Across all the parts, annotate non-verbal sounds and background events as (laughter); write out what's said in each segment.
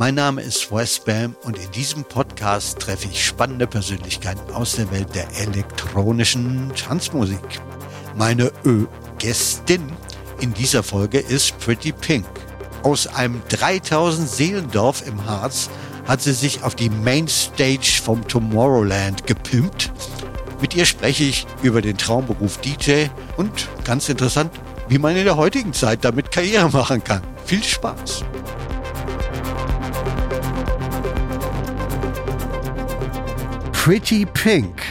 Mein Name ist Wes Bam und in diesem Podcast treffe ich spannende Persönlichkeiten aus der Welt der elektronischen Tanzmusik. Meine Ö-Gästin in dieser Folge ist Pretty Pink. Aus einem 3000 Seelendorf im Harz hat sie sich auf die Mainstage vom Tomorrowland gepimpt. Mit ihr spreche ich über den Traumberuf DJ und ganz interessant, wie man in der heutigen Zeit damit Karriere machen kann. Viel Spaß! Pretty Pink.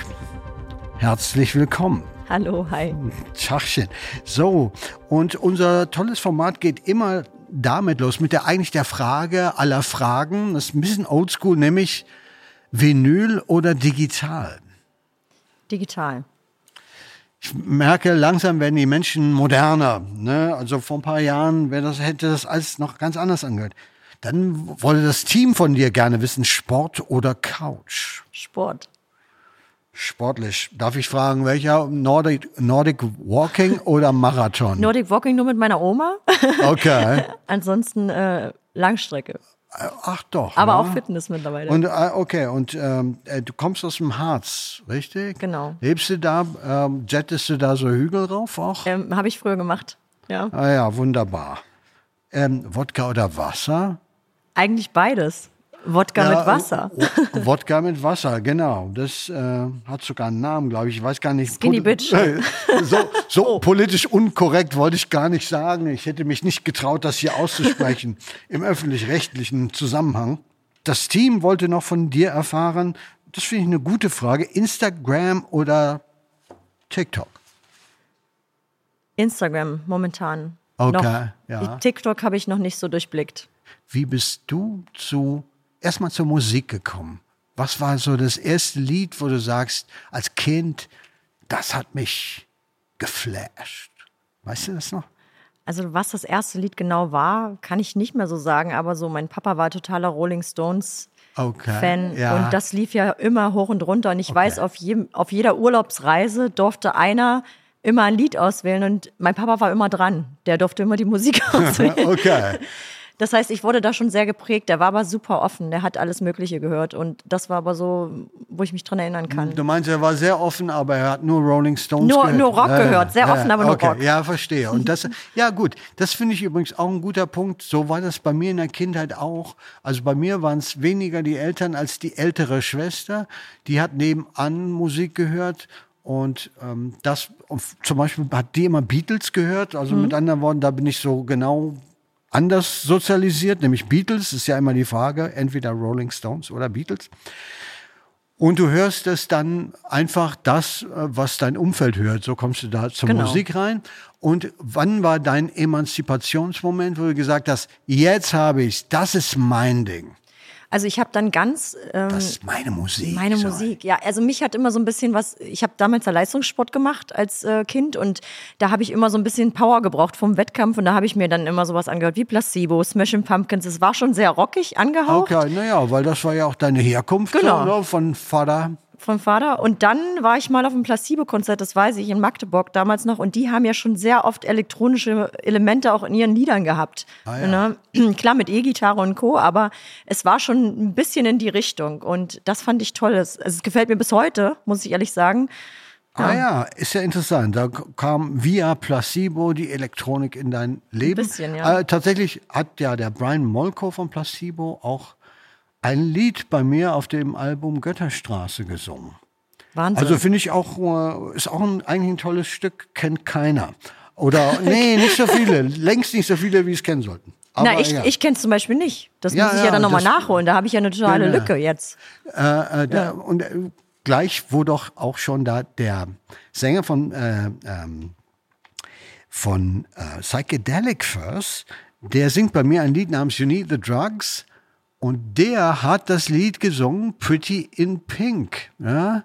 Herzlich willkommen. Hallo, hi. Tachchen. So, und unser tolles Format geht immer damit los, mit der eigentlich der Frage aller Fragen. Das ist ein bisschen oldschool, nämlich Vinyl oder digital? Digital. Ich merke, langsam werden die Menschen moderner. Ne? Also vor ein paar Jahren wäre das, hätte das alles noch ganz anders angehört. Dann wollte das Team von dir gerne wissen, Sport oder Couch? Sport. Sportlich. Darf ich fragen, welcher? Nordic, Nordic Walking oder Marathon? Nordic Walking nur mit meiner Oma. (laughs) Okay. (laughs) Ansonsten äh, Langstrecke. Ach doch. Aber ne? auch Fitness mittlerweile. Und äh, okay, und ähm, äh, du kommst aus dem Harz, richtig? Genau. Lebst du da, ähm, jettest du da so Hügel rauf auch? ähm, Habe ich früher gemacht. Ja. Ah ja, wunderbar. Ähm, Wodka oder Wasser? Eigentlich beides. Wodka Ja, mit Wasser. äh, w- Wodka mit Wasser, genau. Das äh, hat sogar einen Namen, glaube ich. Ich weiß gar nicht. Skinny Bitch. Oh. so so (laughs) politisch unkorrekt wollte ich gar nicht sagen. Ich hätte mich nicht getraut, das hier auszusprechen (laughs) im öffentlich-rechtlichen Zusammenhang. Das Team wollte noch von dir erfahren, das finde ich eine gute Frage, Instagram oder TikTok? Instagram momentan. Okay, noch. ja. TikTok habe ich noch nicht so durchblickt. Wie bist du zu erstmal zur Musik gekommen? Was war so das erste Lied, wo du sagst, als Kind, das hat mich geflasht? Weißt du das noch? Also was das erste Lied genau war, kann ich nicht mehr so sagen, aber so mein Papa war totaler Rolling Stones Okay. Fan ja. und das lief ja immer hoch und runter und ich weiß, auf, jedem, auf jeder Urlaubsreise durfte einer immer ein Lied auswählen und mein Papa war immer dran. Der durfte immer die Musik (laughs) auswählen. okay. Das heißt, ich wurde da schon sehr geprägt. Der war aber super offen. Der hat alles Mögliche gehört. Und das war aber so, wo ich mich dran erinnern kann. Du meinst, er war sehr offen, aber er hat nur Rolling Stones Nur- gehört. nur Rock gehört, sehr offen, aber nur okay. Rock. Ja, verstehe. Und das, ja gut, das finde ich übrigens auch ein guter Punkt. So war das bei mir in der Kindheit auch. Also bei mir waren es weniger die Eltern als die ältere Schwester. Die hat nebenan Musik gehört. Und ähm, das zum Beispiel hat die immer Beatles gehört. Also Mhm. mit anderen Worten, da bin ich so genau anders sozialisiert, nämlich Beatles. Ist ja immer die Frage, entweder Rolling Stones oder Beatles. Und du hörst es dann einfach das, äh, was dein Umfeld hört. So kommst du da zur Genau. Musik rein. Und wann war dein Emanzipationsmoment, wo du gesagt hast, jetzt habe ich's, das ist mein Ding. Also ich habe dann ganz ähm, Das ist meine Musik. Meine so. Musik, ja. Also mich hat immer so ein bisschen was, ich habe damals ja Leistungssport gemacht als äh, Kind und da habe ich immer so ein bisschen Power gebraucht vom Wettkampf und da habe ich mir dann immer sowas angehört wie Placebo, Smashing Pumpkins. Es war schon sehr rockig angehaucht Okay, naja, weil das war ja auch deine Herkunft Genau. so, ne, von Vater. Vom Vater. Und dann war ich mal auf einem Placebo-Konzert, das weiß ich, in Magdeburg damals noch. Und die haben ja schon sehr oft elektronische Elemente auch in ihren Liedern gehabt. ne? (clears throat) Klar mit E-Gitarre und Co., aber es war schon ein bisschen in die Richtung. Und das fand ich toll. Es, es gefällt mir bis heute, muss ich ehrlich sagen. Ah ja, ist ja interessant. Da kam via Placebo die Elektronik in dein Leben. bisschen, ja. Äh, tatsächlich hat ja der Brian Molko von Placebo auch ein Lied bei mir auf dem Album Götterstraße gesungen. Wahnsinn. Also finde ich auch, äh, ist auch ein, eigentlich ein tolles Stück, kennt keiner. Oder, (laughs) nee, nicht so viele, längst nicht so viele, wie es kennen sollten. Aber Na, ich, egal. ich kenne es zum Beispiel nicht. Das Ja, muss ich ja, ja dann nochmal nachholen. Da habe ich ja eine totale. Lücke jetzt. Äh, äh, da, Und äh, gleich, wo doch auch schon da der Sänger von, äh, ähm, von äh, Psychedelic First, der singt bei mir ein Lied namens You Need the Drugs. Und der hat das Lied gesungen, Pretty in Pink. Ja?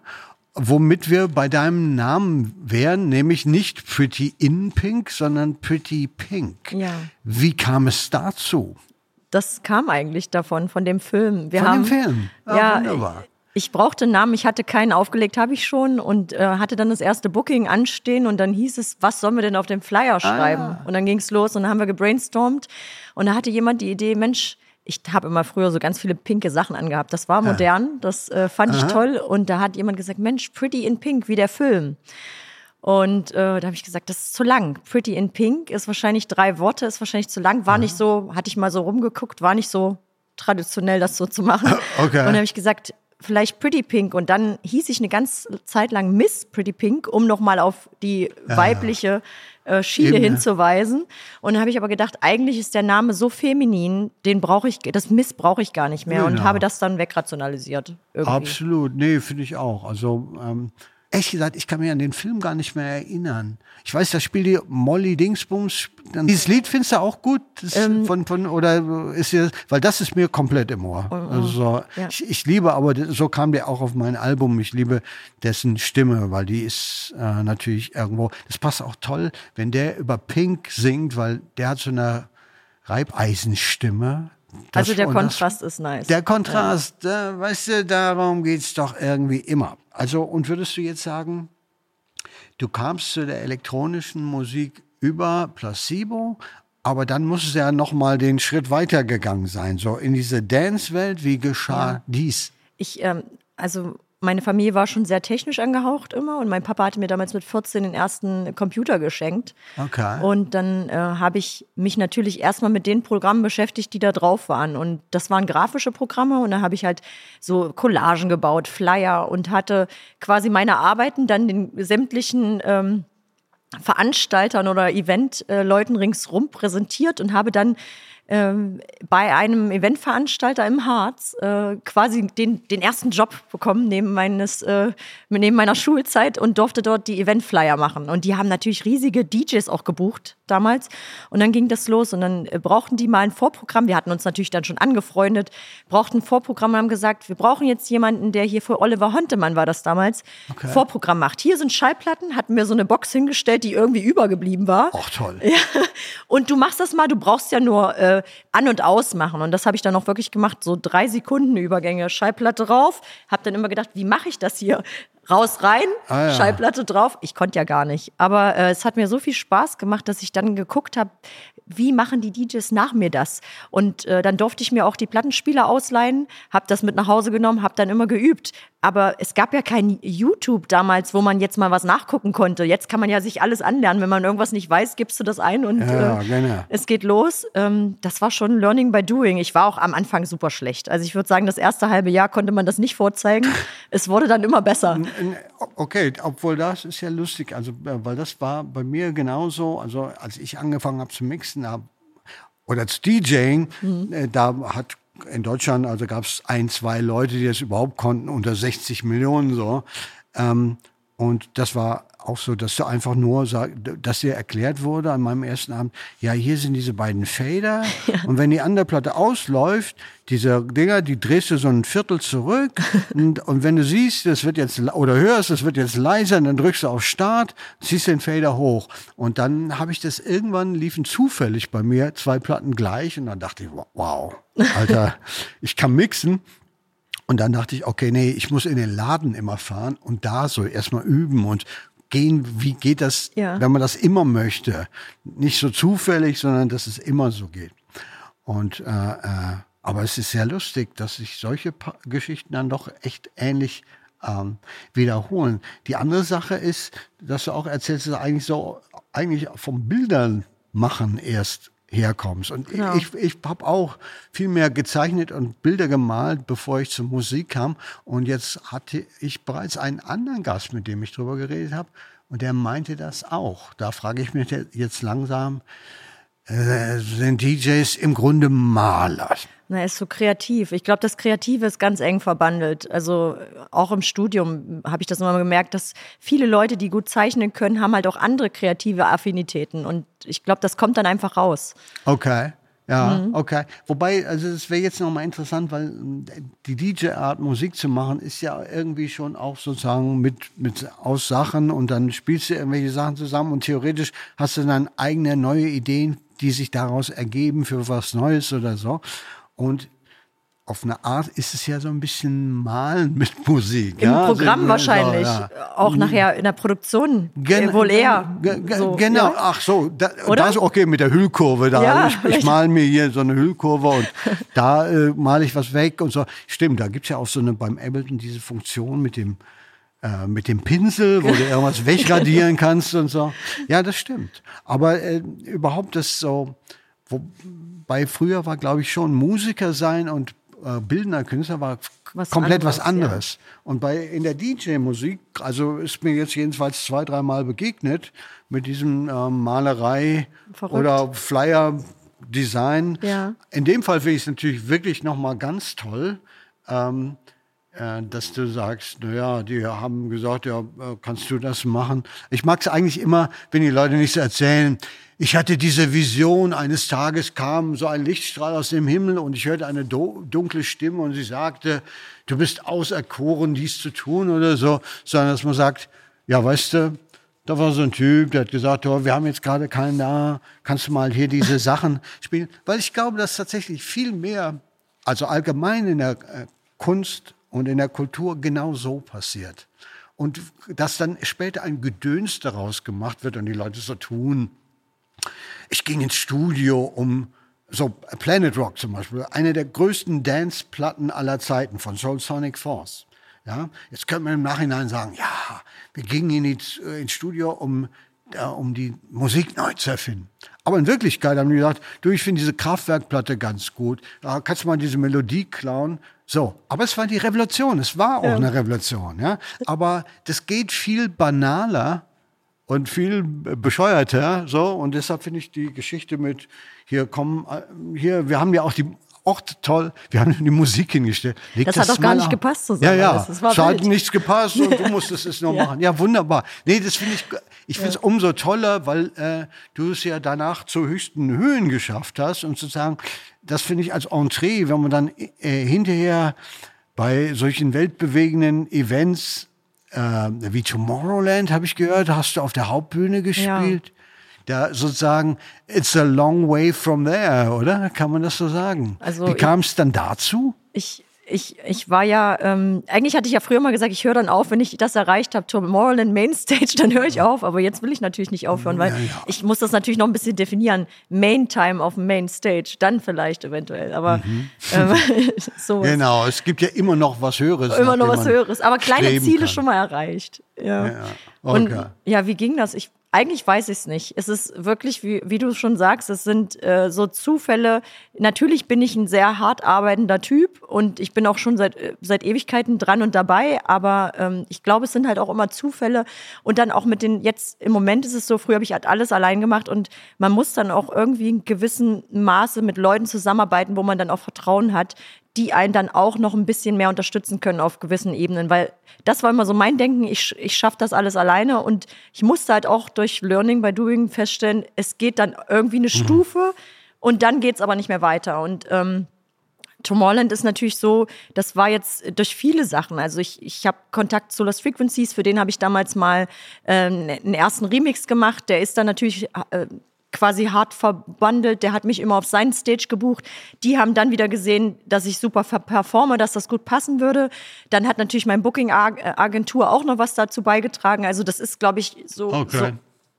Womit wir bei deinem Namen wären, nämlich nicht Pretty in Pink, sondern Pretty Pink. Ja. Wie kam es dazu? Das kam eigentlich davon, von dem Film. Wir Von haben, dem Film? Ah, ja, wunderbar. Ich brauchte einen Namen, ich hatte keinen aufgelegt, habe ich schon und äh, hatte dann das erste Booking anstehen und dann hieß es, was sollen wir denn auf dem Flyer schreiben? Und dann ging es los und dann haben wir gebrainstormt und da hatte jemand die Idee, Mensch, ich habe immer früher so ganz viele pinke Sachen angehabt. Das war modern, das äh, fand Aha. ich toll. Und da hat jemand gesagt, Mensch, Pretty in Pink, wie der Film. Und äh, da habe ich gesagt, das ist zu lang. Pretty in Pink ist wahrscheinlich drei Worte, ist wahrscheinlich zu lang. War Aha. nicht so, hatte ich mal so rumgeguckt, war nicht so traditionell, das so zu machen. (laughs) Okay. Und dann habe ich gesagt, vielleicht Pretty Pink. Und dann hieß ich eine ganze Zeit lang Miss Pretty Pink, um nochmal auf die ja. weibliche äh, Schiene Eben, hinzuweisen. Und dann habe ich aber gedacht, eigentlich ist der Name so feminin, den brauche ich, das Miss brauche ich gar nicht mehr genau. und habe das dann wegrationalisiert. Irgendwie. Absolut, nee, finde ich auch. Also ähm, ehrlich gesagt, ich kann mich an den Film gar nicht mehr erinnern. Ich weiß, da spielt die Molly Dingsbums. Dieses Lied findest du auch gut? Ähm, von, von, oder ist hier, weil das ist mir komplett im Ohr. Oh, oh, also, ja. ich, ich, liebe, aber so kam der auch auf mein Album. Ich liebe dessen Stimme, weil die ist äh, natürlich irgendwo, das passt auch toll, wenn der über Pink singt, weil der hat so eine Reibeisenstimme. Das, also der Kontrast das, ist nice. Der Kontrast, ja. äh, weißt du, darum geht's doch irgendwie immer. Also, und würdest du jetzt sagen, du kamst zu der elektronischen Musik über Placebo, aber dann muss es ja noch mal den Schritt weitergegangen sein, so in diese Dance-Welt. Wie geschah ja. dies? Ich, ähm, also meine Familie war schon sehr technisch angehaucht immer und mein Papa hatte mir damals mit 14 den ersten Computer geschenkt. Okay. Und dann äh, habe ich mich natürlich erstmal mit den Programmen beschäftigt, die da drauf waren. Und das waren grafische Programme und da habe ich halt so Collagen gebaut, Flyer und hatte quasi meine Arbeiten dann den sämtlichen ähm, Veranstaltern oder Eventleuten ringsrum präsentiert und habe dann ähm, bei einem Eventveranstalter im Harz äh, quasi den, den ersten Job bekommen neben, meines, äh, neben meiner Schulzeit und durfte dort die Eventflyer machen. Und die haben natürlich riesige DJs auch gebucht damals. Und dann ging das los und dann äh, brauchten die mal ein Vorprogramm. Wir hatten uns natürlich dann schon angefreundet, brauchten ein Vorprogramm und haben gesagt, wir brauchen jetzt jemanden, der hier für Oliver Hontemann war das damals, okay. Vorprogramm macht. Hier sind Schallplatten, hatten wir so eine Box hingestellt, die irgendwie übergeblieben war. Ach toll. (laughs) Ja. Und du machst das mal, du brauchst ja nur äh, an- und ausmachen. Und das habe ich dann auch wirklich gemacht, so drei Sekunden Übergänge, Schallplatte rauf. Habe dann immer gedacht, wie mache ich das hier? raus, rein, ah, ja. Schallplatte drauf. Ich konnte ja gar nicht. Aber äh, es hat mir so viel Spaß gemacht, dass ich dann geguckt habe, wie machen die DJs nach mir das? Und äh, dann durfte ich mir auch die Plattenspieler ausleihen, habe das mit nach Hause genommen, habe dann immer geübt. Aber es gab ja kein YouTube damals, wo man jetzt mal was nachgucken konnte. Jetzt kann man ja sich alles anlernen. Wenn man irgendwas nicht weiß, gibst du das ein und ja, äh, genau. es geht los. Ähm, das war schon Learning by Doing. Ich war auch am Anfang super schlecht. Also ich würde sagen, das erste halbe Jahr konnte man das nicht vorzeigen. (laughs) es wurde dann immer besser. Okay, obwohl das ist ja lustig. Also, äh, weil das war bei mir genauso. Also als ich angefangen habe zu mixen hab, oder zu DJing, mhm. äh, da hat in Deutschland, also gab es ein, zwei Leute, die das überhaupt konnten, unter 60 Millionen so. Ähm, und das war auch so, dass du einfach nur sag, dass dir erklärt wurde an meinem ersten Abend, ja, hier sind diese beiden Fader. (laughs) Ja. und wenn die andere Platte ausläuft, diese Dinger, die drehst du so ein Viertel zurück. (laughs) Und, und wenn du siehst, das wird jetzt oder hörst, das wird jetzt leiser, dann drückst du auf Start, ziehst den Fader hoch. Und dann habe ich das irgendwann liefen zufällig bei mir zwei Platten gleich und dann dachte ich, wow, Alter, (laughs) ich kann mixen. Und dann dachte ich, okay, nee, ich muss in den Laden immer fahren und da so erstmal üben und gehen, wie geht das, ja. wenn man das immer möchte. Nicht so zufällig, sondern dass es immer so geht. Und äh, äh, aber es ist sehr lustig, dass sich solche pa Geschichten dann doch echt ähnlich ähm, wiederholen. Die andere Sache ist, dass du auch erzählst, dass eigentlich so eigentlich vom Bildern machen erst herkommst. Und genau. ich, ich habe auch viel mehr gezeichnet und Bilder gemalt, bevor ich zur Musik kam. Und jetzt hatte ich bereits einen anderen Gast, mit dem ich drüber geredet habe. Und der meinte das auch. Da frage ich mich jetzt langsam, äh, sind DJs im Grunde Maler? Na, er ist so kreativ. Ich glaube, das Kreative ist ganz eng verbandelt. Also auch im Studium habe ich das immer gemerkt, dass viele Leute, die gut zeichnen können, haben halt auch andere kreative Affinitäten. Und ich glaube, das kommt dann einfach raus. Okay. Ja, mhm. okay. Wobei, also es wäre jetzt nochmal interessant, weil die DJ-Art Musik zu machen, ist ja irgendwie schon auch sozusagen mit, mit aus Sachen und dann spielst du irgendwelche Sachen zusammen und theoretisch hast du dann eigene neue Ideen, die sich daraus ergeben für was Neues oder so. Und auf eine Art ist es ja so ein bisschen Malen mit (laughs) Musik. Im ja? Programm also, wahrscheinlich. ja. Auch nachher in der Produktion. Gen wohl eher. ge- ge- so, genau, ja? ach so, da, Oder? das okay mit der Hüllkurve da. Ich ich male mir hier so eine Hüllkurve und (laughs) da äh, male ich was weg und so. Stimmt, da gibt's ja auch so eine beim Ableton diese Funktion mit dem äh, mit dem Pinsel, wo du irgendwas (laughs) wegradieren kannst und so. Ja, das stimmt. Aber äh, überhaupt das so, wobei früher war, glaube ich, schon Musiker sein und äh, bildender Künstler war Was komplett was anderes, ja. anderes. Und bei in der DJ-Musik, also ist mir jetzt jedenfalls zwei, dreimal begegnet mit diesem ähm, Malerei Verrückt. oder Flyer-Design. Ja. In dem Fall finde ich es natürlich wirklich nochmal ganz toll, ähm, äh, dass du sagst, naja, die haben gesagt, ja, äh, kannst du das machen? Ich mag es eigentlich immer, wenn die Leute nicht so erzählen, ich hatte diese Vision, eines Tages kam so ein Lichtstrahl aus dem Himmel und ich hörte eine dunkle Stimme und sie sagte, du bist auserkoren, dies zu tun oder so, sondern dass man sagt, ja, weißt du, da war so ein Typ, der hat gesagt, oh, wir haben jetzt gerade keinen da, kannst du mal hier diese (laughs) Sachen spielen? Weil ich glaube, dass tatsächlich viel mehr, also allgemein in der äh, Kunst und in der Kultur genau so passiert. Und dass dann später ein Gedöns daraus gemacht wird und die Leute so tun. Ich ging ins Studio, um so Planet Rock zum Beispiel, eine der größten Dance-Platten aller Zeiten von Soul Sonic Force. Ja, jetzt könnte man im Nachhinein sagen, ja, wir gingen in die, äh, ins Studio, um, äh, um die Musik neu zu erfinden. Aber in Wirklichkeit haben die gesagt, du, ich finde diese Kraftwerkplatte ganz gut. Da kannst du mal diese Melodie klauen. So, aber es war die Revolution. Es war auch eine Revolution, ja. Aber das geht viel banaler und viel bescheuerter, so. Und deshalb finde ich die Geschichte mit, hier kommen, äh, hier, wir haben ja auch die, auch toll, wir haben die Musik hingestellt. Leg Das hat doch gar nicht an. gepasst Ja, zusammen ja, alles. Das es hat nichts gepasst und du (laughs) musstest es noch Ja. machen. Ja, wunderbar. Nee, das finde ich, ich finde es umso toller, weil äh, du es ja danach zu höchsten Höhen geschafft hast und sozusagen, das finde ich als Entree, wenn man dann äh, hinterher bei solchen weltbewegenden Events äh, wie Tomorrowland, habe ich gehört, hast du auf der Hauptbühne gespielt. Da sozusagen, it's a long way from there, oder? Kann man das so sagen? Also Wie kam es dann dazu? Ich, ich, ich war ja, ähm, eigentlich hatte ich ja früher mal gesagt, ich höre dann auf, wenn ich das erreicht habe, Tomorrowland Mainstage, (laughs) dann höre ich auf. Aber jetzt will ich natürlich nicht aufhören, weil Ja, ja. ich muss das natürlich noch ein bisschen definieren. Main Time auf dem Mainstage, dann vielleicht eventuell. Aber ähm, (laughs) so Genau, es gibt ja immer noch was Höheres. immer noch was Höheres. Aber kleine Ziele kann. schon mal erreicht. Ja. Ja, Und okay. ja, wie ging das? Ich, eigentlich weiß ich es nicht. Es ist wirklich, wie, wie du schon sagst, es sind äh, so Zufälle. Natürlich bin ich ein sehr hart arbeitender Typ und ich bin auch schon seit, äh, seit Ewigkeiten dran und dabei, aber ähm, ich glaube, es sind halt auch immer Zufälle. Und dann auch mit den, jetzt im Moment ist es so, früher habe ich halt alles allein gemacht und man muss dann auch irgendwie in gewissem Maße mit Leuten zusammenarbeiten, wo man dann auch Vertrauen hat, die einen dann auch noch ein bisschen mehr unterstützen können auf gewissen Ebenen, weil das war immer so mein Denken, ich, ich schaffe das alles alleine und ich musste halt auch durch Learning by Doing feststellen, es geht dann irgendwie eine Stufe und dann geht's aber nicht mehr weiter und ähm, Tomorrowland ist natürlich so, das war jetzt durch viele Sachen. Also ich, ich habe Kontakt zu Lost Frequencies, für den habe ich damals mal äh, einen ersten Remix gemacht. Der ist dann natürlich äh, quasi hart verbandelt. Der hat mich immer auf seinen Stage gebucht. Die haben dann wieder gesehen, dass ich super performe, dass das gut passen würde. Dann hat natürlich mein Booking-Agentur auch noch was dazu beigetragen. Also das ist, glaube ich, so, Okay. so,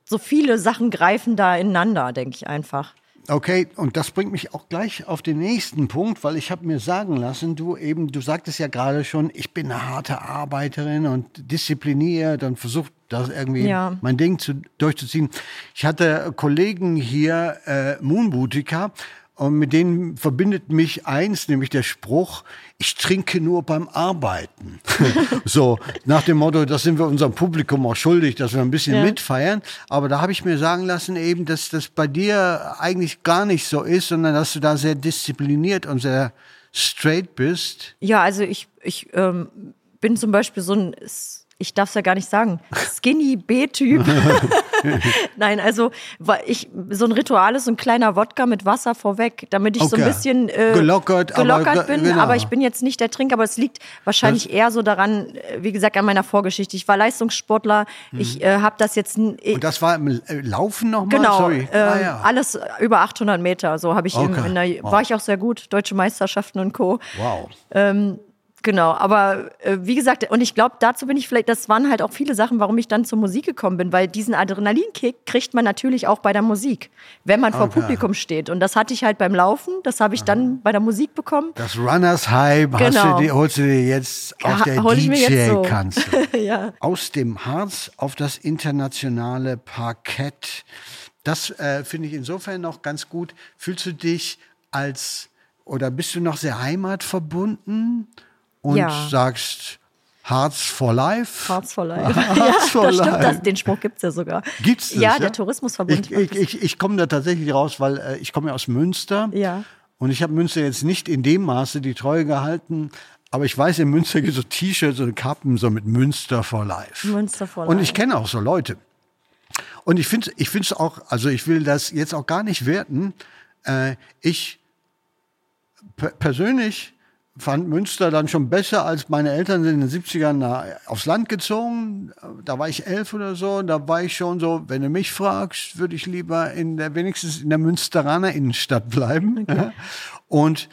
so viele Sachen greifen da ineinander, denke ich einfach. Okay, und das bringt mich auch gleich auf den nächsten Punkt, weil ich habe mir sagen lassen, du eben, du sagtest ja gerade schon, ich bin eine harte Arbeiterin und diszipliniert und versucht das irgendwie Ja. mein Ding zu, durchzuziehen. Ich hatte Kollegen hier, äh, Moonbootiker, und mit denen verbindet mich eins, nämlich der Spruch, ich trinke nur beim Arbeiten. (laughs) so, nach dem Motto, das sind wir unserem Publikum auch schuldig, dass wir ein bisschen Ja. mitfeiern. Aber da habe ich mir sagen lassen eben, dass das bei dir eigentlich gar nicht so ist, sondern dass du da sehr diszipliniert und sehr straight bist. Ja, also ich, ich ähm, bin zum Beispiel so ein, ich darf es ja gar nicht sagen, Skinny B-Typ. (laughs) Nein, also ich so ein Ritual ist so ein kleiner Wodka mit Wasser vorweg, damit ich okay. so ein bisschen äh, gelockert, gelockert aber, bin. Genau. Aber ich bin jetzt nicht der Trinker, aber es liegt wahrscheinlich das eher so daran, äh, wie gesagt, an meiner Vorgeschichte. Ich war Leistungssportler, mhm. ich äh, habe das jetzt. Äh, Und das war im Laufen nochmal? Genau, Sorry. Äh, ah, ja. alles über 800 Meter. So habe ich okay. in, in der, wow. war ich auch sehr gut, deutsche Meisterschaften und Co. Wow. Ähm, Genau, aber äh, wie gesagt, und ich glaube, dazu bin ich vielleicht, das waren halt auch viele Sachen, warum ich dann zur Musik gekommen bin, weil diesen Adrenalinkick kriegt man natürlich auch bei der Musik, wenn man vor Publikum steht. Und das hatte ich halt beim Laufen, das habe ich dann bei der Musik bekommen. Das Runners High genau. du holst du dir jetzt auf der DJ-Kanzel. So. (laughs) ja. Aus dem Harz auf das internationale Parkett. Das äh, finde ich insofern noch ganz gut. Fühlst du dich als oder bist du noch sehr heimatverbunden? Und ja. sagst Hearts for Life. Hearts for Life. (laughs) Hearts ja, for das life. stimmt, das, den Spruch gibt es ja sogar. Gibt's das? Ja, ja? der Tourismusverbund. Ich, ich, ich, ich komme da tatsächlich raus, weil äh, ich komme ja aus Münster. Ja. Und ich habe Münster jetzt nicht in dem Maße die Treue gehalten. Aber ich weiß, in Münster gibt es so T-Shirts und Kappen so mit Münster for Life. Münster for Life. Und ich kenne auch so Leute. Und ich finde ich es auch, also ich will das jetzt auch gar nicht werten. Äh, ich persönlich fand Münster dann schon besser, als meine Eltern sind in den 70ern aufs Land gezogen. Da war ich elf oder so. Da war ich schon so, wenn du mich fragst, würde ich lieber in der, wenigstens in der Münsteraner Innenstadt bleiben. (laughs) Okay. Und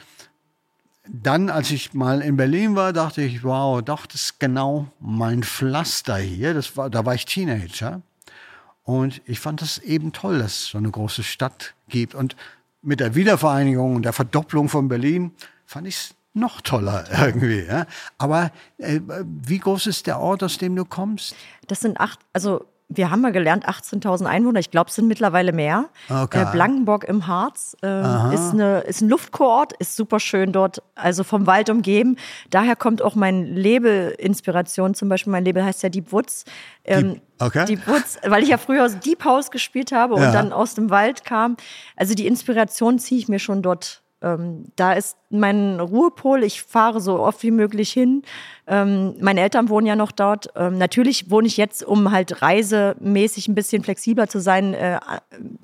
dann, als ich mal in Berlin war, dachte ich, wow, doch, das ist genau mein Pflaster hier. Das war, da war ich Teenager. Und ich fand das eben toll, dass es so eine große Stadt gibt. Und mit der Wiedervereinigung und der Verdopplung von Berlin fand ich es noch toller (laughs) irgendwie. Ja? Aber äh, wie groß ist der Ort, aus dem du kommst? Das sind acht, also wir haben mal gelernt, 18.000 Einwohner. Ich glaube, es sind mittlerweile mehr. Okay. Äh, Blankenburg im Harz äh, ist, eine, ist ein Luftkurort, ist super schön dort, also vom Wald umgeben. Daher kommt auch mein Label-Inspiration. Zum Beispiel, mein Label heißt ja Deep Woods. Ähm, Deep, okay. Deep Woods, weil ich ja früher Deep House gespielt habe ja. und dann aus dem Wald kam. Also die Inspiration ziehe ich mir schon dort ähm, da ist mein Ruhepol. Ich fahre so oft wie möglich hin. Ähm, meine Eltern wohnen ja noch dort. Ähm, natürlich wohne ich jetzt, um halt reisemäßig ein bisschen flexibler zu sein. Äh,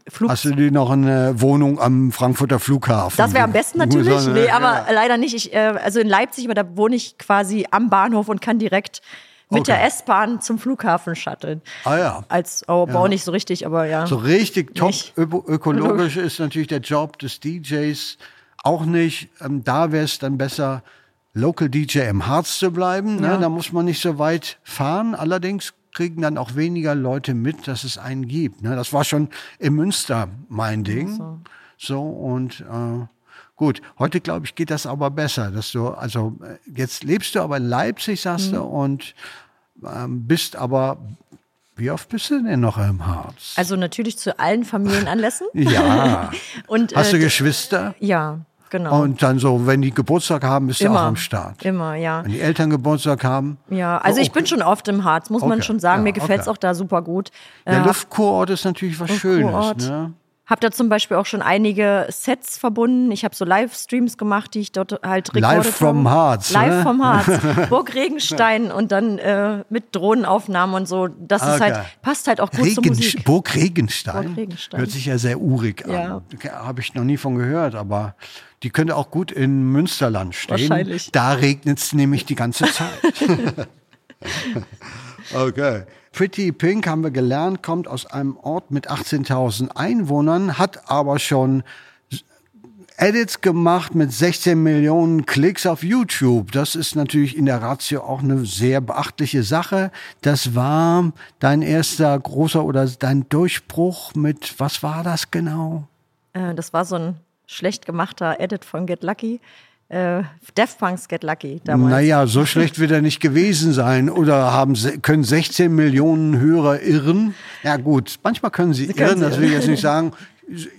Flug Hast du dir noch eine Wohnung am Frankfurter Flughafen? Das wäre am besten natürlich. Nee, aber ja. leider nicht. Ich, äh, also in Leipzig, aber da wohne ich quasi am Bahnhof und kann direkt mit okay. der S-Bahn zum Flughafen shutteln. Ah ja. Als oh, ja. auch nicht so richtig, aber ja. So richtig top ökologisch (laughs) ist natürlich der Job des DJs auch nicht. Ähm, da wäre es dann besser, Local DJ im Harz zu bleiben. Ne? Ja. Da muss man nicht so weit fahren. Allerdings kriegen dann auch weniger Leute mit, dass es einen gibt. Ne? Das war schon im Münster mein Ding. So, so und äh, gut, heute glaube ich geht das aber besser, dass du also äh, jetzt lebst du aber in Leipzig, sagst mhm. du, und ähm, bist aber wie oft bist du denn noch im Harz? Also natürlich zu allen Familienanlässen. (laughs) ja. (laughs) und, Hast äh, du Geschwister? Ja. Genau. Und dann so, wenn die Geburtstag haben, bist immer, du auch am Start. Immer, ja. Wenn die Eltern Geburtstag haben. Ja, also so, ich bin schon oft im Harz, muss okay. man schon sagen. Ja, Mir gefällt es okay. auch da super gut. Der äh, Luftkurort ist natürlich was Schönes. Ne? Habe da zum Beispiel auch schon einige Sets verbunden. Ich habe so Livestreams gemacht, die ich dort halt rekordet Live vom Harz. Live ne? vom Harz. (laughs) Burg Regenstein und dann äh, mit Drohnenaufnahmen und so. Das okay. ist halt, passt halt auch gut Regen, zur Musik. Burg Regenstein. Burg Regenstein. Hört sich ja sehr urig ja. an. Habe ich noch nie von gehört, aber die könnte auch gut in Münsterland stehen. Wahrscheinlich. Da regnet es nämlich die ganze Zeit. (laughs) okay. Pretty Pink haben wir gelernt, kommt aus einem Ort mit 18.000 Einwohnern, hat aber schon Edits gemacht mit 16 Millionen Klicks auf YouTube. Das ist natürlich in der Ratio auch eine sehr beachtliche Sache. Das war dein erster großer oder dein Durchbruch mit, was war das genau? Äh, das war so ein schlecht gemachter Edit von Get Lucky äh, Def Punk's Get Lucky damals. Naja, so schlecht wird er nicht gewesen sein. Oder haben, können 16 Millionen Hörer irren? Ja gut, manchmal können sie, sie irren, können das will ich jetzt nicht sagen.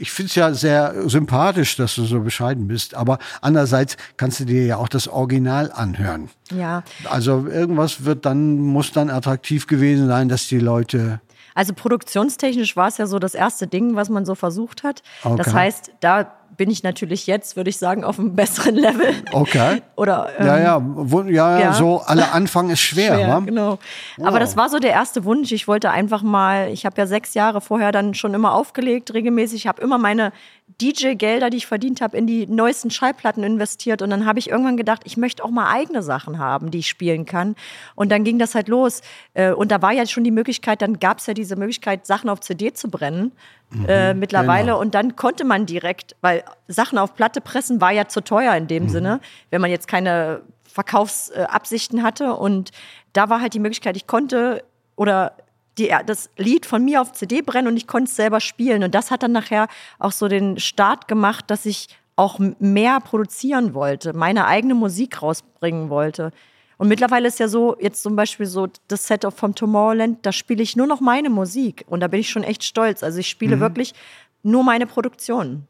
Ich finde es ja sehr sympathisch, dass du so bescheiden bist. Aber andererseits kannst du dir ja auch das Original anhören. Ja. Also irgendwas wird dann, muss dann attraktiv gewesen sein, dass die Leute also produktionstechnisch war es ja so das erste Ding, was man so versucht hat. Okay. Das heißt, da bin ich natürlich jetzt, würde ich sagen, auf einem (laughs) besseren Level. Okay. Oder, ähm, ja, ja, wo, ja, ja, so alle Anfang ist schwer. schwer wa? Genau. Wow. Aber das war so der erste Wunsch. Ich wollte einfach mal, ich habe ja sechs Jahre vorher dann schon immer aufgelegt, regelmäßig. Ich habe immer meine DJ-Gelder, die ich verdient habe, in die neuesten Schallplatten investiert. Und dann habe ich irgendwann gedacht, ich möchte auch mal eigene Sachen haben, die ich spielen kann. Und dann ging das halt los. Äh, und da war ja schon die Möglichkeit, dann gab es ja diese Möglichkeit, Sachen auf CD zu brennen. Mhm, äh, mittlerweile. Genau. Und dann konnte man direkt, weil Sachen auf Platte pressen war ja zu teuer in dem mhm. Sinne, wenn man jetzt keine Verkaufsabsichten hatte. Und da war halt die Möglichkeit, ich konnte oder die, das Lied von mir auf CD brennen und ich konnte es selber spielen. Und das hat dann nachher auch so den Start gemacht, dass ich auch mehr produzieren wollte, meine eigene Musik rausbringen wollte. Und mittlerweile ist ja so, jetzt zum Beispiel so das Setup vom Tomorrowland, da spiele ich nur noch meine Musik. Und da bin ich schon echt stolz. Also ich spiele mhm. wirklich nur meine Produktionen.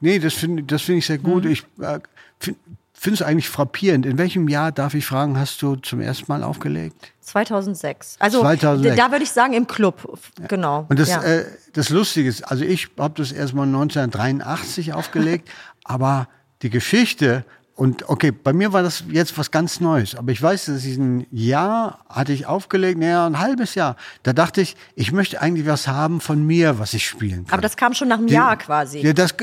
Nee, das finde das find ich sehr gut. Mhm. Ich äh, finde finde es eigentlich frappierend. In welchem Jahr, darf ich fragen, hast du zum ersten Mal aufgelegt? 2006. Also 2006. da würde ich sagen im Club, ja. genau. Und das, ja. äh, das Lustige ist, also ich habe das erstmal 1983 aufgelegt, (laughs) aber die Geschichte und okay, bei mir war das jetzt was ganz Neues. Aber ich weiß, dass ich ein Jahr hatte ich aufgelegt, naja, ein halbes Jahr. Da dachte ich, ich möchte eigentlich was haben von mir, was ich spielen kann. Aber das kam schon nach einem die, Jahr quasi. Ja, das,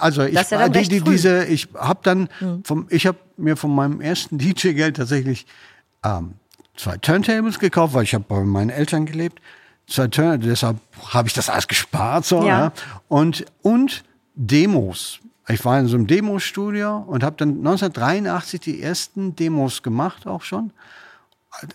also ich, ja die, die, diese, ich habe dann, hm. vom, ich habe mir von meinem ersten (laughs) DJ-Geld tatsächlich ähm, zwei Turntables gekauft, weil ich habe bei meinen Eltern gelebt. Zwei Turntables, deshalb habe ich das alles gespart so. Ja. ja. Und und Demos ich war in so einem Demostudio und habe dann 1983 die ersten Demos gemacht auch schon.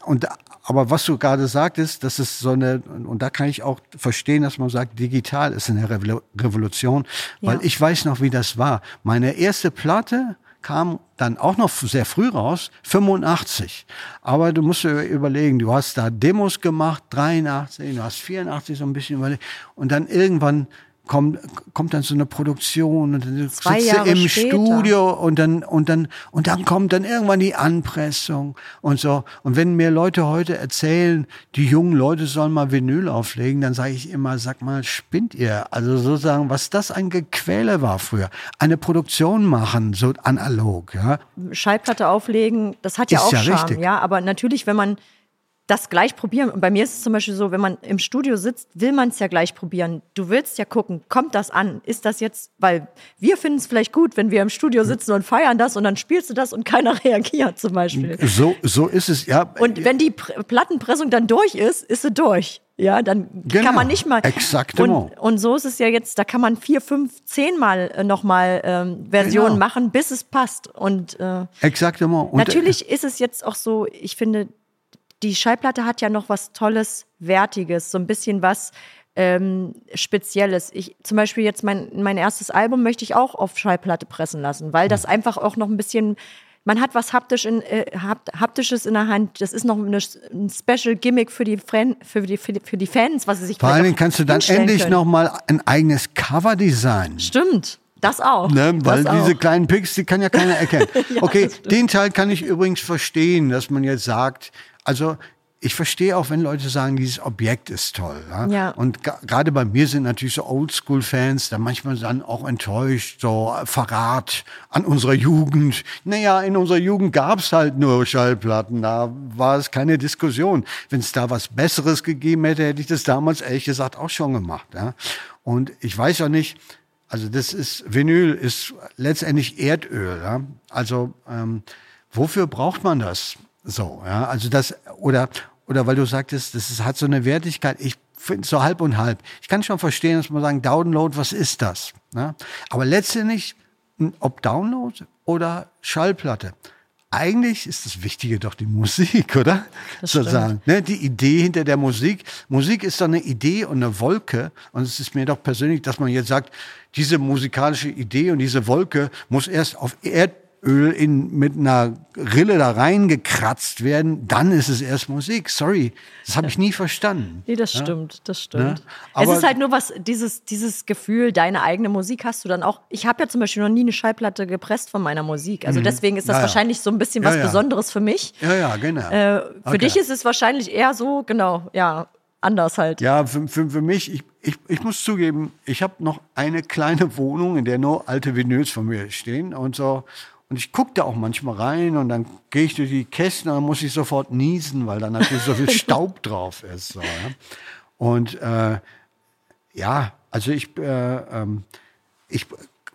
Und, aber was du gerade sagtest, das ist so eine, und da kann ich auch verstehen, dass man sagt, digital ist eine Revolution, weil ja. ich weiß noch, wie das war. Meine erste Platte kam dann auch noch sehr früh raus, 85. Aber du musst dir überlegen, du hast da Demos gemacht, 83, du hast 84 so ein bisschen überlegt, und dann irgendwann kommt, kommt dann so eine Produktion und dann Zwei sitzt Jahre im später. Studio und dann, und dann, und dann kommt dann irgendwann die Anpressung und so. Und wenn mir Leute heute erzählen, die jungen Leute sollen mal Vinyl auflegen, dann sage ich immer, sag mal, spinnt ihr? Also sozusagen, was das ein Gequäle war früher. Eine Produktion machen, so analog, ja. Schallplatte auflegen, das hat ja auch ja Charme, richtig. ja. Aber natürlich, wenn man das gleich probieren. Und bei mir ist es zum Beispiel so, wenn man im Studio sitzt, will man es ja gleich probieren. Du willst ja gucken, kommt das an? Ist das jetzt, weil wir finden es vielleicht gut, wenn wir im Studio sitzen und feiern das und dann spielst du das und keiner (laughs) reagiert zum Beispiel. So, so ist es, ja. Und wenn die Plattenpressung dann durch ist, ist sie durch. Ja, dann genau, kann man nicht mal. Exakt. Und, und so ist es ja jetzt, da kann man vier, fünf, zehnmal äh, nochmal ähm, Versionen genau. machen, bis es passt. Und äh, Exaktement. Und natürlich äh, ist es jetzt auch so, ich finde, die Schallplatte hat ja noch was Tolles, Wertiges, so ein bisschen was ähm, Spezielles. Ich, zum Beispiel jetzt mein, mein erstes Album möchte ich auch auf Schallplatte pressen lassen, weil das hm. einfach auch noch ein bisschen man hat was haptisch in, äh, haptisches in der Hand. Das ist noch eine, ein Special Gimmick für die, Fan, für, die, für, die, für die Fans, was sie sich Vor allen Dingen kannst du dann endlich können. noch mal ein eigenes Cover designen. Stimmt. Das auch. Ne, weil das diese auch. kleinen Picks, die kann ja keiner erkennen. (laughs) ja, okay, den Teil kann ich übrigens verstehen, dass man jetzt sagt, also ich verstehe auch, wenn Leute sagen, dieses Objekt ist toll. Ja? ja. Und gerade bei mir sind natürlich so Oldschool-Fans da manchmal dann auch enttäuscht, so Verrat an unserer Jugend. Naja, in unserer Jugend gab's halt nur Schallplatten, da war es keine Diskussion. Wenn es da was Besseres gegeben hätte, hätte ich das damals ehrlich gesagt auch schon gemacht. Ja? Und ich weiß auch nicht, also das ist, Vinyl ist letztendlich Erdöl. Ja? Also ähm, wofür braucht man das? So, ja, also das, oder, oder weil du sagtest, das ist, hat so eine Wertigkeit. Ich finde so halb und halb. Ich kann schon verstehen, dass man sagen, Download, was ist das? Ja? Aber letztendlich, ob Download oder Schallplatte, eigentlich ist das Wichtige doch die Musik, oder? Das Sozusagen. Ne? Die Idee hinter der Musik. Musik ist doch eine Idee und eine Wolke. Und es ist mir doch persönlich, dass man jetzt sagt, diese musikalische Idee und diese Wolke muss erst auf Erd Öl in, mit einer Rille da reingekratzt werden, dann ist es erst Musik. Sorry, das habe ich nie verstanden. Nee, das ja? stimmt, das stimmt. Ja? es ist halt nur was, dieses, dieses Gefühl, deine eigene Musik hast du dann auch. Ich habe ja zum Beispiel noch nie eine Schallplatte gepresst von meiner Musik. Also mhm. deswegen ist das ja, wahrscheinlich so ein bisschen was Besonderes für mich. Ja, ja, genau. Äh, für okay. dich ist es wahrscheinlich eher so, genau, ja, anders halt. Ja, für, für, für mich, ich, ich, ich muss zugeben, ich habe noch eine kleine Wohnung, in der nur alte Vinyls von mir stehen und so. Und ich gucke da auch manchmal rein und dann gehe ich durch die Kästen und dann muss ich sofort niesen, weil da natürlich so viel (laughs) Staub drauf ist. So, ja. Und äh, ja, also ich, äh, ähm, ich,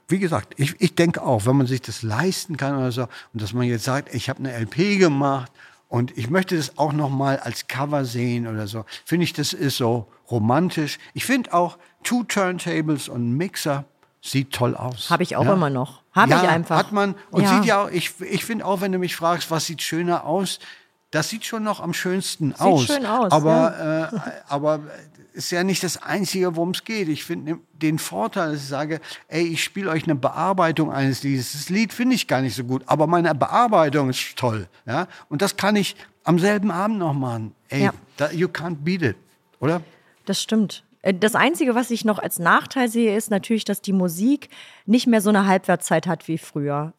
wie gesagt, ich, ich denke auch, wenn man sich das leisten kann oder so, und dass man jetzt sagt, ich habe eine LP gemacht und ich möchte das auch noch mal als Cover sehen oder so, finde ich, das ist so romantisch. Ich finde auch Two Turntables und Mixer sieht toll aus. Habe ich auch ja? immer noch. Habe ja, ich einfach. Hat man und ja. sieht ja auch. Ich, ich finde auch, wenn du mich fragst, was sieht schöner aus, das sieht schon noch am schönsten sieht aus. Schön aus. Aber ja. äh, aber ist ja nicht das Einzige, worum es geht. Ich finde den Vorteil, dass ich sage, ey, ich spiele euch eine Bearbeitung eines Liedes. Das Lied finde ich gar nicht so gut, aber meine Bearbeitung ist toll. Ja? Und das kann ich am selben Abend noch machen. Ey, ja. da, you can't beat it, oder? Das stimmt. Äh, das Einzige, was ich noch als Nachteil sehe, ist natürlich, dass die Musik nicht mehr so eine Halbwertszeit hat wie früher.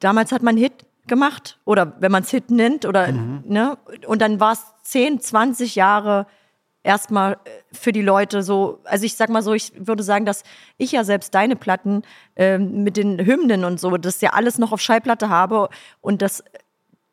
Damals hat man Hit gemacht oder wenn man es Hit nennt oder mhm. ne und dann war es 10, 20 Jahre erstmal äh, für die Leute so, also ich sag mal so, ich würde sagen, dass ich ja selbst deine Platten äh, mit den Hymnen und so, das ja alles noch auf Schallplatte habe und das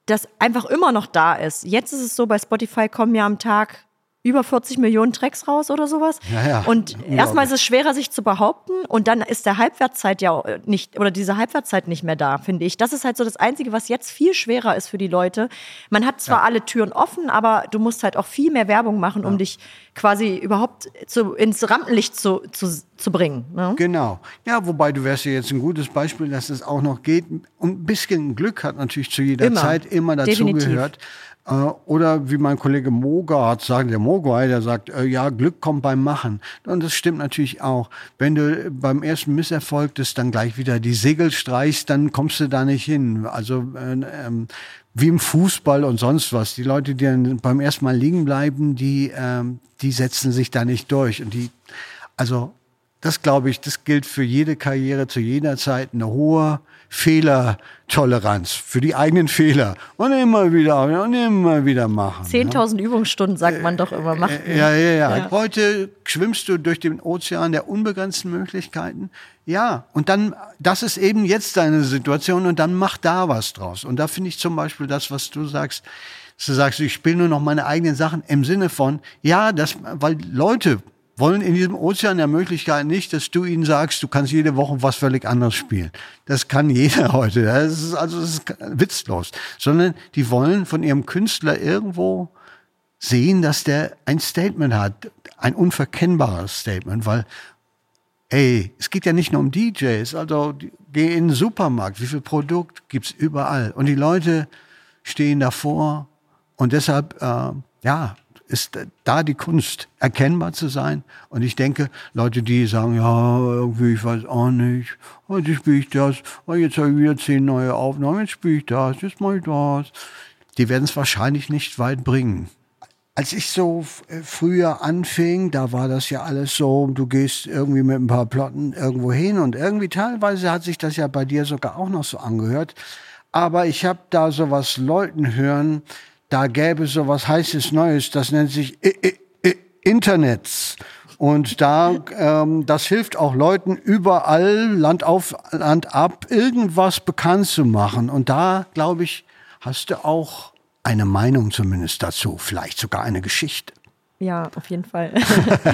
das einfach immer noch da ist. Jetzt ist es so, bei Spotify kommen ja am Tag über 40 Millionen Tracks raus oder sowas. Ja, ja. Und erstmal ist es schwerer, sich zu behaupten und dann ist der Halbwertszeit ja nicht, oder diese Halbwertszeit nicht mehr da, finde ich. Das ist halt so das Einzige, was jetzt viel schwerer ist für die Leute. Man hat zwar ja. alle Türen offen, aber du musst halt auch viel mehr Werbung machen, um dich quasi überhaupt zu, ins Rampenlicht zu, zu, zu bringen. Ne? Genau. Ja, wobei du wärst ja jetzt ein gutes Beispiel, dass es auch noch geht. Und ein bisschen Glück hat natürlich zu jeder immer. Zeit immer dazugehört. Äh, oder wie mein Kollege Mogart sagt, der Mogwai, der sagt, äh, ja, Glück kommt beim Machen. Und das stimmt natürlich auch. Wenn du beim ersten Misserfolg das dann gleich wieder die Segel streichst, dann kommst du da nicht hin. Also äh, ähm, wie im Fußball und sonst was. Die Leute, die dann beim ersten Mal liegen bleiben, die, ähm, die setzen sich da nicht durch. Und die, also das glaube ich, das gilt für jede Karriere zu jeder Zeit. Eine hohe Fehlertoleranz für die eigenen Fehler und immer wieder und immer wieder machen. 10.000 ne? Übungsstunden sagt man doch immer machen. Ja, ja, ja, ja. Heute schwimmst du durch den Ozean der unbegrenzten Möglichkeiten. Ja, und dann, das ist eben jetzt deine Situation und dann mach da was draus. Und da finde ich zum Beispiel das, was du sagst, du sagst, ich spiele nur noch meine eigenen Sachen im Sinne von, ja, das, weil Leute wollen in diesem Ozean der Möglichkeiten nicht, dass du ihnen sagst, du kannst jede Woche was völlig anderes spielen. Das kann (laughs) jeder heute. Das ist also das ist witzlos. Sondern die wollen von ihrem Künstler irgendwo sehen, dass der ein Statement hat, ein unverkennbares Statement, weil Ey, es geht ja nicht nur um DJs, also geh in den Supermarkt, wie viel Produkt gibt's überall und die Leute stehen davor und deshalb äh, ja ist da die Kunst, erkennbar zu sein. Und ich denke, Leute, die sagen, ja, irgendwie, ich weiß auch nicht, heute spiele ich das, oh, jetzt habe ich wieder zehn neue Aufnahmen, jetzt spiele ich das, jetzt mache ich das. Die werden es wahrscheinlich nicht weit bringen. Als ich so äh, früher anfing, da war das ja alles so, du gehst irgendwie mit ein paar Plotten irgendwo hin und irgendwie teilweise hat sich das ja bei dir sogar auch noch so angehört. Aber ich habe da so was Leuten hören, da gäbe es so was heißes Neues, das nennt sich I I I Internets. Und da, ähm, das hilft auch Leuten überall, Land auf, Land ab, irgendwas bekannt zu machen. Und da, glaube ich, hast du auch eine Meinung zumindest dazu, vielleicht sogar eine Geschichte. Ja, auf jeden Fall.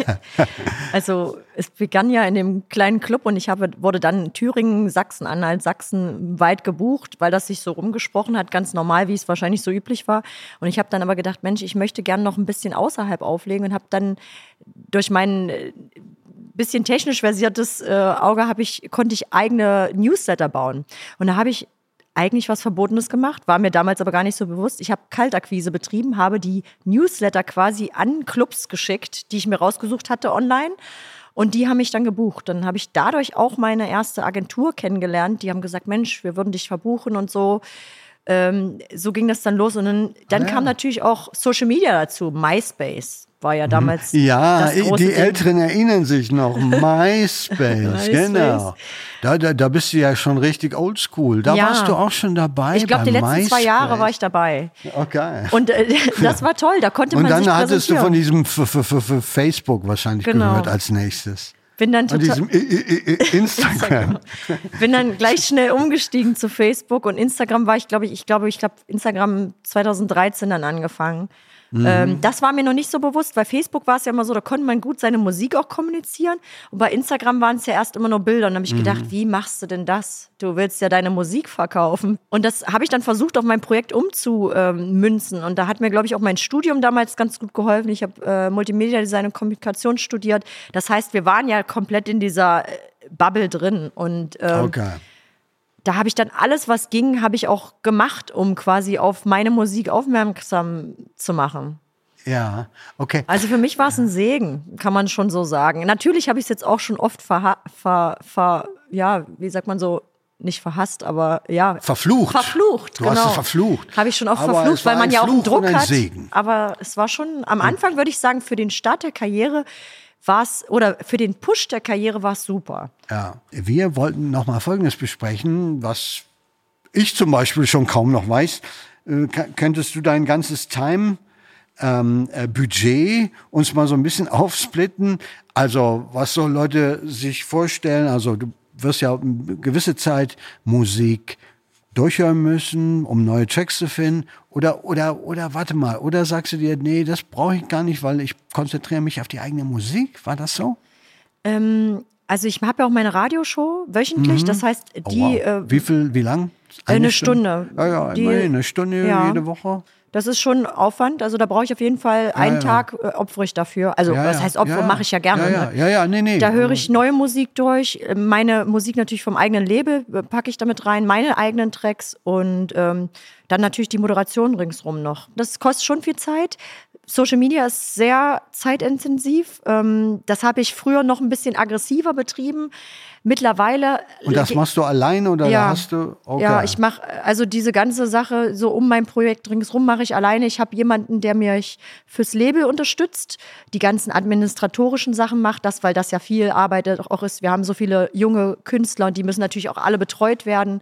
(laughs) also es begann ja in dem kleinen Club und ich habe, wurde dann in Thüringen, Sachsen-Anhalt, Sachsen weit gebucht, weil das sich so rumgesprochen hat, ganz normal, wie es wahrscheinlich so üblich war. Und ich habe dann aber gedacht, Mensch, ich möchte gern noch ein bisschen außerhalb auflegen und habe dann durch mein äh, bisschen technisch versiertes äh, Auge habe ich konnte ich eigene Newsletter bauen und da habe ich eigentlich was Verbotenes gemacht, war mir damals aber gar nicht so bewusst. Ich habe Kaltakquise betrieben, habe die Newsletter quasi an Clubs geschickt, die ich mir rausgesucht hatte online. Und die haben mich dann gebucht. Dann habe ich dadurch auch meine erste Agentur kennengelernt. Die haben gesagt, Mensch, wir würden dich verbuchen und so. Ähm, so ging das dann los und dann, dann Ah, ja. kam natürlich auch Social Media dazu. MySpace war ja damals. Ja, die Ding. Älteren erinnern sich noch. (laughs) MySpace, MySpace. genau. Da, da, da bist du ja schon richtig oldschool. Da Ja. warst du auch schon dabei. Ich glaube, die letzten zwei Jahre MySpace. war ich dabei. Okay. Und äh, (laughs) das war toll, da konnte Und man dann sich hattest du von diesem F F F Facebook wahrscheinlich Genau. gehört als nächstes. Bin dann total, diesem I I I (laughs) Instagram. bin dann gleich schnell umgestiegen zu Facebook und Instagram war ich, glaube ich, ich glaube, ich glaube, Instagram 2013 dann angefangen. Mhm. Ähm, das war mir noch nicht so bewusst, weil Facebook war es ja immer so, da konnte man gut seine Musik auch kommunizieren. Und bei Instagram waren es ja erst immer nur Bilder. Und dann habe ich Mhm. gedacht, wie machst du denn das? Du willst ja deine Musik verkaufen. Und das habe ich dann versucht, auf mein Projekt umzumünzen. Und da hat mir, glaube ich, auch mein Studium damals ganz gut geholfen. Ich habe äh, Multimedia Design und Kommunikation studiert. Das heißt, wir waren ja komplett in dieser äh, Bubble drin. Und ähm, Okay. Da habe ich dann alles, was ging, habe ich auch gemacht, um quasi auf meine Musik aufmerksam zu machen. Ja, okay. Also für mich war es ein Segen, kann man schon so sagen. Natürlich habe ich es jetzt auch schon oft verha ver, ver, ja, wie sagt man so, nicht verhasst, aber ja. Verflucht. Verflucht, Du genau. hast es verflucht. Habe ich schon oft Aber verflucht, weil man ja auch einen Druck ein hat. Aber es war schon, am Anfang würde ich sagen, für den Start der Karriere war es, oder für den Push der Karriere war es super. Ja, wir wollten noch mal Folgendes besprechen, was ich zum Beispiel schon kaum noch weiß. Äh, könntest du dein ganzes Time ähm, äh, Budget uns mal so ein bisschen (laughs) aufsplitten? Also was so Leute sich vorstellen? Also du wirst ja eine gewisse Zeit Musik durchhören müssen, um neue Tracks zu finden. Oder, oder, oder warte mal, oder sagst du dir, nee, das brauche ich gar nicht, weil ich konzentriere mich auf die eigene Musik? War das so? Ähm, also ich habe ja auch meine Radioshow wöchentlich, das heißt, Oh, die, wow. äh, wie viel, wie lang? eine Stunde. Ja, ja, Die- eine Stunde ja. jede Woche. Das ist schon Aufwand. Also da brauche ich auf jeden Fall einen ja. Tag äh, opfere ich dafür. Also Ja, was ja. heißt Opfer, Ja, ja. mache ich ja gerne. Ja, ja, ne? ja, ja, nee, nee. Da höre ich neue Musik durch. Meine Musik natürlich vom eigenen Label äh, packe ich damit rein, meine eigenen Tracks und ähm, dann natürlich die Moderation ringsrum noch. Das kostet schon viel Zeit. Social Media ist sehr zeitintensiv. Ähm, das habe ich früher noch ein bisschen aggressiver betrieben. Mittlerweile Und das machst du alleine oder ja. hast du? Okay. Ja, ich mache also diese ganze Sache so um mein Projekt ringsrum mache ich alleine. Ich habe jemanden, der mich fürs Label unterstützt, die ganzen administratorischen Sachen macht, das, weil das ja viel Arbeit auch ist. Wir haben so viele junge Künstler und die müssen natürlich auch alle betreut werden.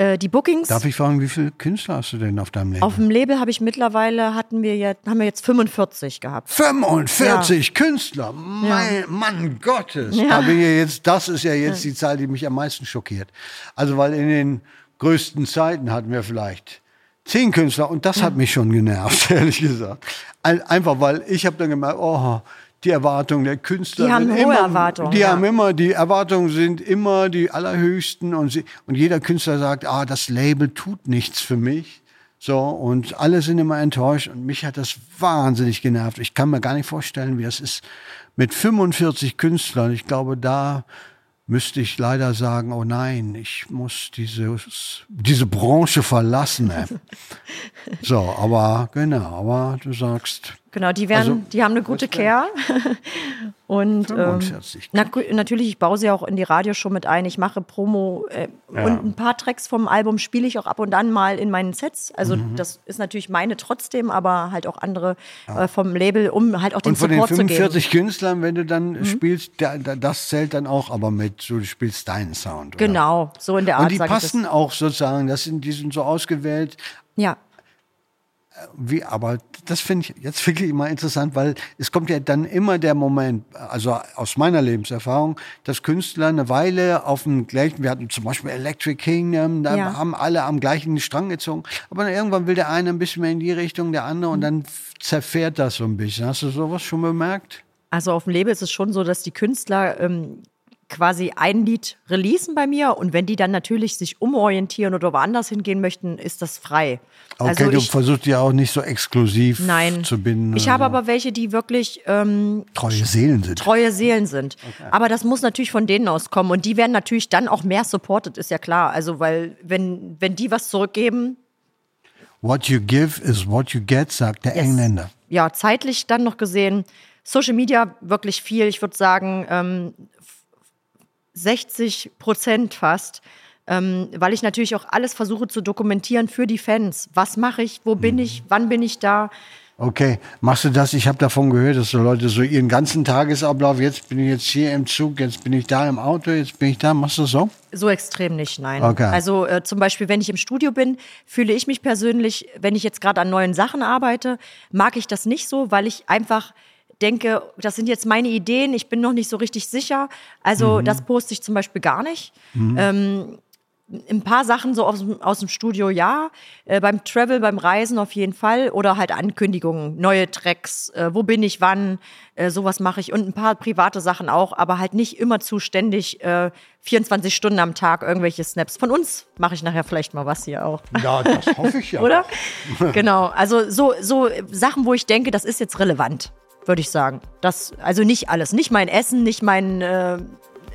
Äh, die Bookings Darf ich fragen, wie viele Künstler hast du denn auf deinem Label? auf dem Label habe ich mittlerweile hatten wir jetzt haben wir jetzt 45 gehabt. 45 Künstler, mein Mann Gottes. Ja. Da bin ich jetzt, das ist ja jetzt die Zahl, die mich am meisten schockiert. Also, weil in den größten Zeiten hatten wir vielleicht zehn Künstler und das hat mich schon genervt, (laughs) ehrlich gesagt. Ein- Einfach, weil ich habe dann gemerkt, oh, die Erwartungen der Künstler. Die haben sind hohe immer, Erwartungen, Die ja. haben immer, die Erwartungen sind immer die allerhöchsten und, sie, und jeder Künstler sagt, ah, das Label tut nichts für mich. So, und alle sind immer enttäuscht und mich hat das wahnsinnig genervt. Ich kann mir gar nicht vorstellen, wie das ist mit 45 Künstlern. Ich glaube, da müsste ich leider sagen, oh nein, ich muss dieses, diese Branche verlassen. (laughs) so, aber genau, aber du sagst, Genau, die werden, Also, die haben eine gute Care. (laughs) Und ähm, 45. na, natürlich, ich baue sie auch in die Radioshow mit ein. Ich mache Promo äh, Ja. und ein paar Tracks vom Album spiele ich auch ab und an mal in meinen Sets. Also Mhm. das ist natürlich meine trotzdem, aber halt auch andere äh, vom Label, um halt auch den und von den Support zu geben. Mhm. 45 Künstlern, wenn du dann spielst, der, der, das zählt dann auch aber mit, du spielst deinen Sound. Oder? Genau, so in der Art Und die passen auch sozusagen, das sind, die sind so ausgewählt, Ja, wie, aber das finde ich jetzt wirklich mal interessant, weil es kommt ja dann immer der Moment, also aus meiner Lebenserfahrung, dass Künstler eine Weile auf dem gleichen, wir hatten zum Beispiel Electric Kingdom, da Ja. haben alle am gleichen Strang gezogen, aber dann irgendwann will der eine ein bisschen mehr in die Richtung, der andere und dann zerfährt das so ein bisschen. Hast du sowas schon bemerkt? also auf dem Label ist es schon so, dass die Künstler ähm, quasi ein Lied releasen bei mir und wenn die dann natürlich sich umorientieren oder woanders hingehen möchten, ist das frei. Okay, also du ich, versuchst ja auch nicht so exklusiv Nein. zu binden. Ich habe so. aber welche, die wirklich ähm, treue Seelen sind. treue Seelen sind. Aber das muss natürlich von denen auskommen. Und die werden natürlich dann auch mehr supported, ist ja klar. Also, weil, wenn, wenn die was zurückgeben, What you give is what you get, sagt der Yes. Engländer. ja, zeitlich dann noch gesehen, Social Media wirklich viel. Ich würde sagen, ähm, 60 Prozent fast ähm, weil ich natürlich auch alles versuche zu dokumentieren für die Fans. Was mache ich, wo bin mhm. ich, wann bin ich da? Okay, machst du das? Ich habe davon gehört, dass so Leute so ihren ganzen Tagesablauf, jetzt bin ich jetzt hier im Zug, jetzt bin ich da im Auto, jetzt bin ich da. Machst du das so? So extrem nicht, nein. Okay. Also äh, zum Beispiel, wenn ich im Studio bin, fühle ich mich persönlich, wenn ich jetzt gerade an neuen Sachen arbeite, mag ich das nicht so, weil ich einfach denke, das sind jetzt meine Ideen, ich bin noch nicht so richtig sicher. Also mhm. das poste ich zum Beispiel gar nicht. Mhm. Ähm, ein paar Sachen so aus, aus dem Studio ja, äh, beim Travel, beim Reisen auf jeden Fall oder halt Ankündigungen, neue Tracks, äh, wo bin ich, wann, äh, sowas mache ich und ein paar private Sachen auch, aber halt nicht immer zuständig 24 äh, Stunden am Tag irgendwelche Snaps. Von uns mache ich nachher vielleicht mal was hier auch. Ja, das hoffe ich ja. (laughs) oder? genau, also so, so Sachen, wo ich denke, das ist jetzt relevant, würde ich sagen. Das, also nicht alles, nicht mein Essen, nicht mein äh,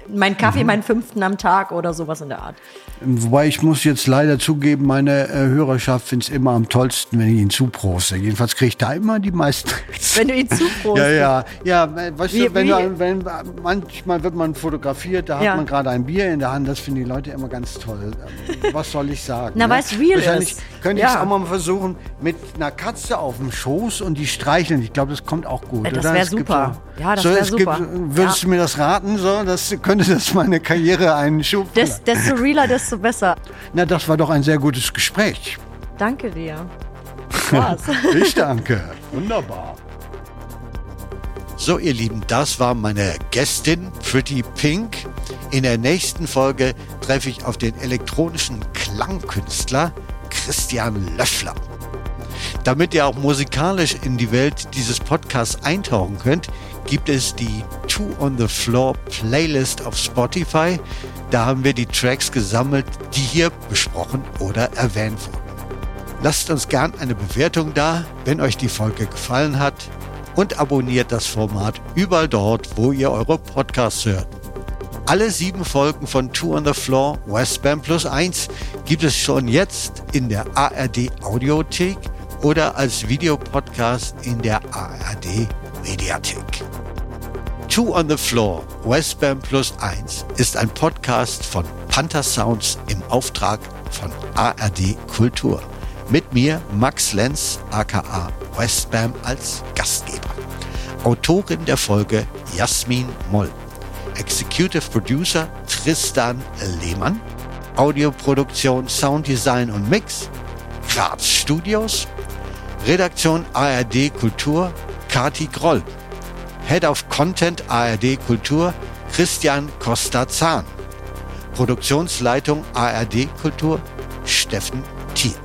mein Kaffee, mhm. meinen fünften am Tag oder sowas in der Art. Wobei ich muss jetzt leider zugeben, meine äh, Hörerschaft findet es immer am tollsten, wenn ich ihn zuproste. Jedenfalls kriege ich da immer die meisten. Wenn du ihn zuprostest? ja, ja. Ja, weißt wie, du, wenn, du, wenn, manchmal wird man fotografiert, da ja. hat man gerade ein Bier in der Hand, das finden die Leute immer ganz toll. Ähm, was soll ich sagen? Na, ne? weil es real Wahrscheinlich ist. könnte ich es auch mal versuchen mit einer Katze auf dem Schoß und die streicheln. Ich glaube, das kommt auch gut. Ja, das wäre super. So, ja, das so, wäre super. Gibt, würdest ja. du mir das raten? So, das könnte das meine Karriere einen Schub. desto realer, desto besser. Na, das war doch ein sehr gutes Gespräch. Danke dir. (laughs) Spaß. ich danke. Wunderbar. So, ihr Lieben, das war meine Gästin Pretty Pink. In der nächsten Folge treffe ich auf den elektronischen Klangkünstler Christian Löffler. Damit ihr auch musikalisch in die Welt dieses Podcasts eintauchen könnt, gibt es die Two on the Floor Playlist auf Spotify. Da haben wir die Tracks gesammelt, die hier besprochen oder erwähnt wurden. Lasst uns gern eine Bewertung da, wenn euch die Folge gefallen hat und abonniert das Format überall dort, wo ihr eure Podcasts hört. Alle sieben Folgen von Two on the Floor Westbam Plus 1 gibt es schon jetzt in der ARD Audiothek oder als Videopodcast in der ARD Mediathek. Two on the Floor, Westbam Plus 1 ist ein Podcast von Panther Sounds im Auftrag von ARD Kultur. Mit mir Max Lenz, aka Westbam, als Gastgeber. Autorin der Folge Jasmin Moll. Executive Producer Tristan Lehmann. Audioproduktion, Sounddesign und Mix Graz Studios. Redaktion ARD Kultur Kati Groll. Head of Content ARD Kultur Christian Costa-Zahn. Produktionsleitung ARD Kultur Steffen Thiel.